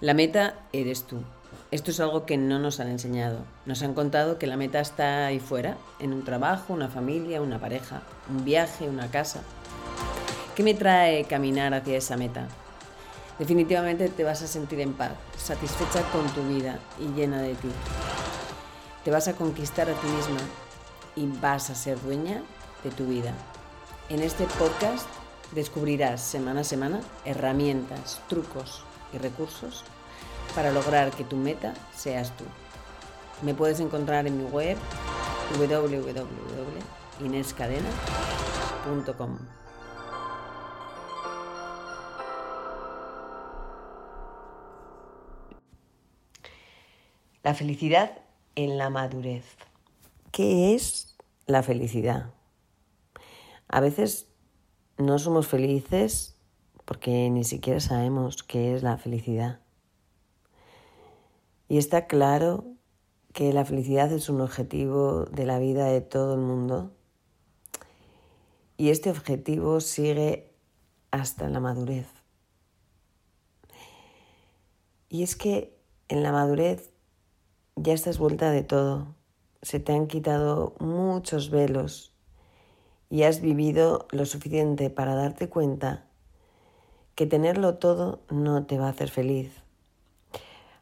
La meta eres tú. Esto es algo que no nos han enseñado. Nos han contado que la meta está ahí fuera, en un trabajo, una familia, una pareja, un viaje, una casa. ¿Qué me trae caminar hacia esa meta? Definitivamente te vas a sentir en paz, satisfecha con tu vida y llena de ti. Te vas a conquistar a ti misma y vas a ser dueña de tu vida. En este podcast descubrirás semana a semana herramientas, trucos y recursos para lograr que tu meta seas tú. Me puedes encontrar en mi web www.inescadena.com. La felicidad en la madurez. ¿Qué es la felicidad? A veces no somos felices porque ni siquiera sabemos qué es la felicidad. Y está claro que la felicidad es un objetivo de la vida de todo el mundo. Y este objetivo sigue hasta la madurez. Y es que en la madurez ya estás vuelta de todo. Se te han quitado muchos velos y has vivido lo suficiente para darte cuenta que tenerlo todo no te va a hacer feliz.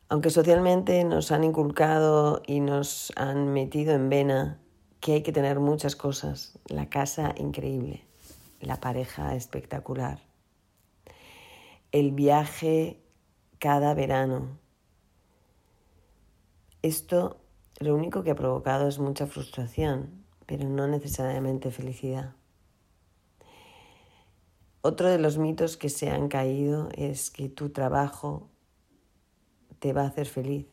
Aunque socialmente nos han inculcado y nos han metido en vena que hay que tener muchas cosas, la casa increíble, la pareja espectacular, el viaje cada verano, esto lo único que ha provocado es mucha frustración, pero no necesariamente felicidad. Otro de los mitos que se han caído es que tu trabajo te va a hacer feliz.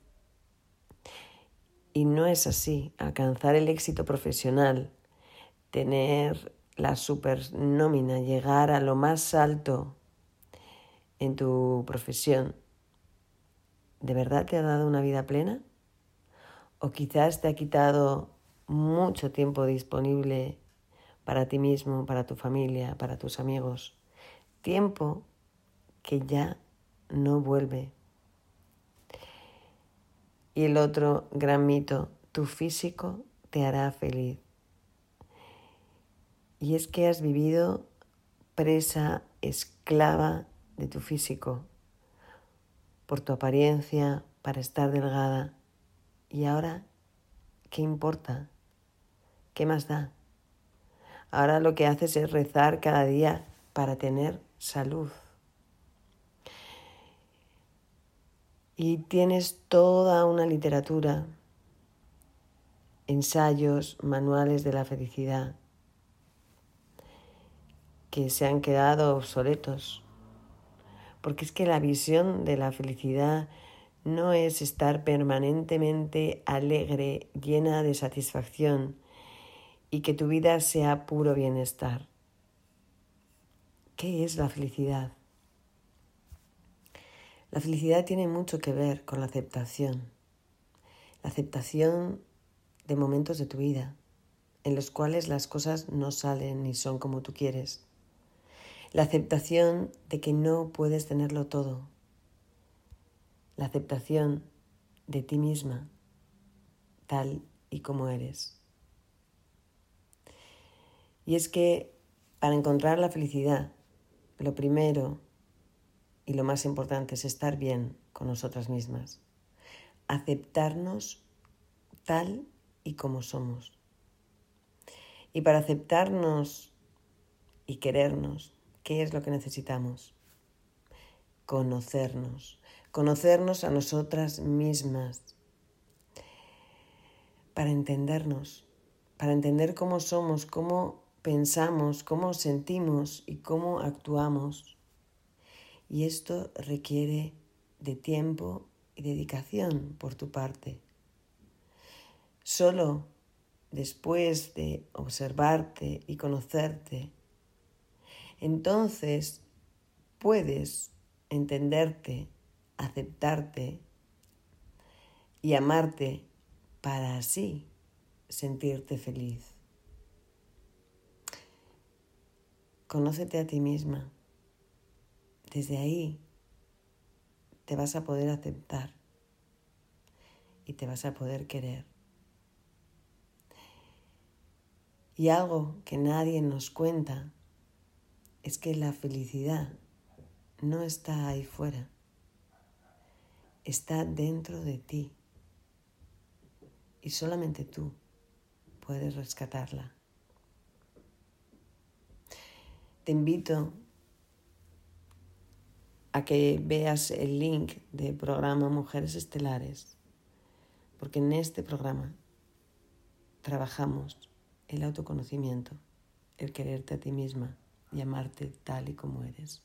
Y no es así. Alcanzar el éxito profesional, tener la super nómina, llegar a lo más alto en tu profesión, ¿de verdad te ha dado una vida plena? o quizás te ha quitado mucho tiempo disponible para ti mismo, para tu familia, para tus amigos. Tiempo que ya no vuelve. Y el otro gran mito, tu físico te hará feliz. Y es que has vivido presa, esclava de tu físico, por tu apariencia, para estar delgada, ¿Y ahora qué importa? ¿Qué más da? Ahora lo que haces es rezar cada día para tener salud. Y tienes toda una literatura, ensayos, manuales de la felicidad, que se han quedado obsoletos. Porque es que la visión de la felicidad no es estar permanentemente alegre, llena de satisfacción y que tu vida sea puro bienestar. ¿Qué es la felicidad? La felicidad tiene mucho que ver con la aceptación. La aceptación de momentos de tu vida en los cuales las cosas no salen ni son como tú quieres. La aceptación de que no puedes tenerlo todo, la aceptación de ti misma tal y como eres. Y es que para encontrar la felicidad, lo primero y lo más importante es estar bien con nosotras mismas, aceptarnos tal y como somos. Y para aceptarnos y querernos, ¿qué es lo que necesitamos? Conocernos conocernos a nosotras mismas, para entendernos, para entender cómo somos, cómo pensamos, cómo sentimos y cómo actuamos. Y esto requiere de tiempo y dedicación por tu parte. Solo después de observarte y conocerte, entonces puedes entenderte aceptarte y amarte para así sentirte feliz. Conócete a ti misma. Desde ahí te vas a poder aceptar y te vas a poder querer. Y algo que nadie nos cuenta es que la felicidad no está ahí fuera, está dentro de ti y solamente tú puedes rescatarla. Te invito a que veas el link del programa Mujeres Estelares, porque en este programa trabajamos el autoconocimiento, el quererte a ti misma y amarte tal y como eres.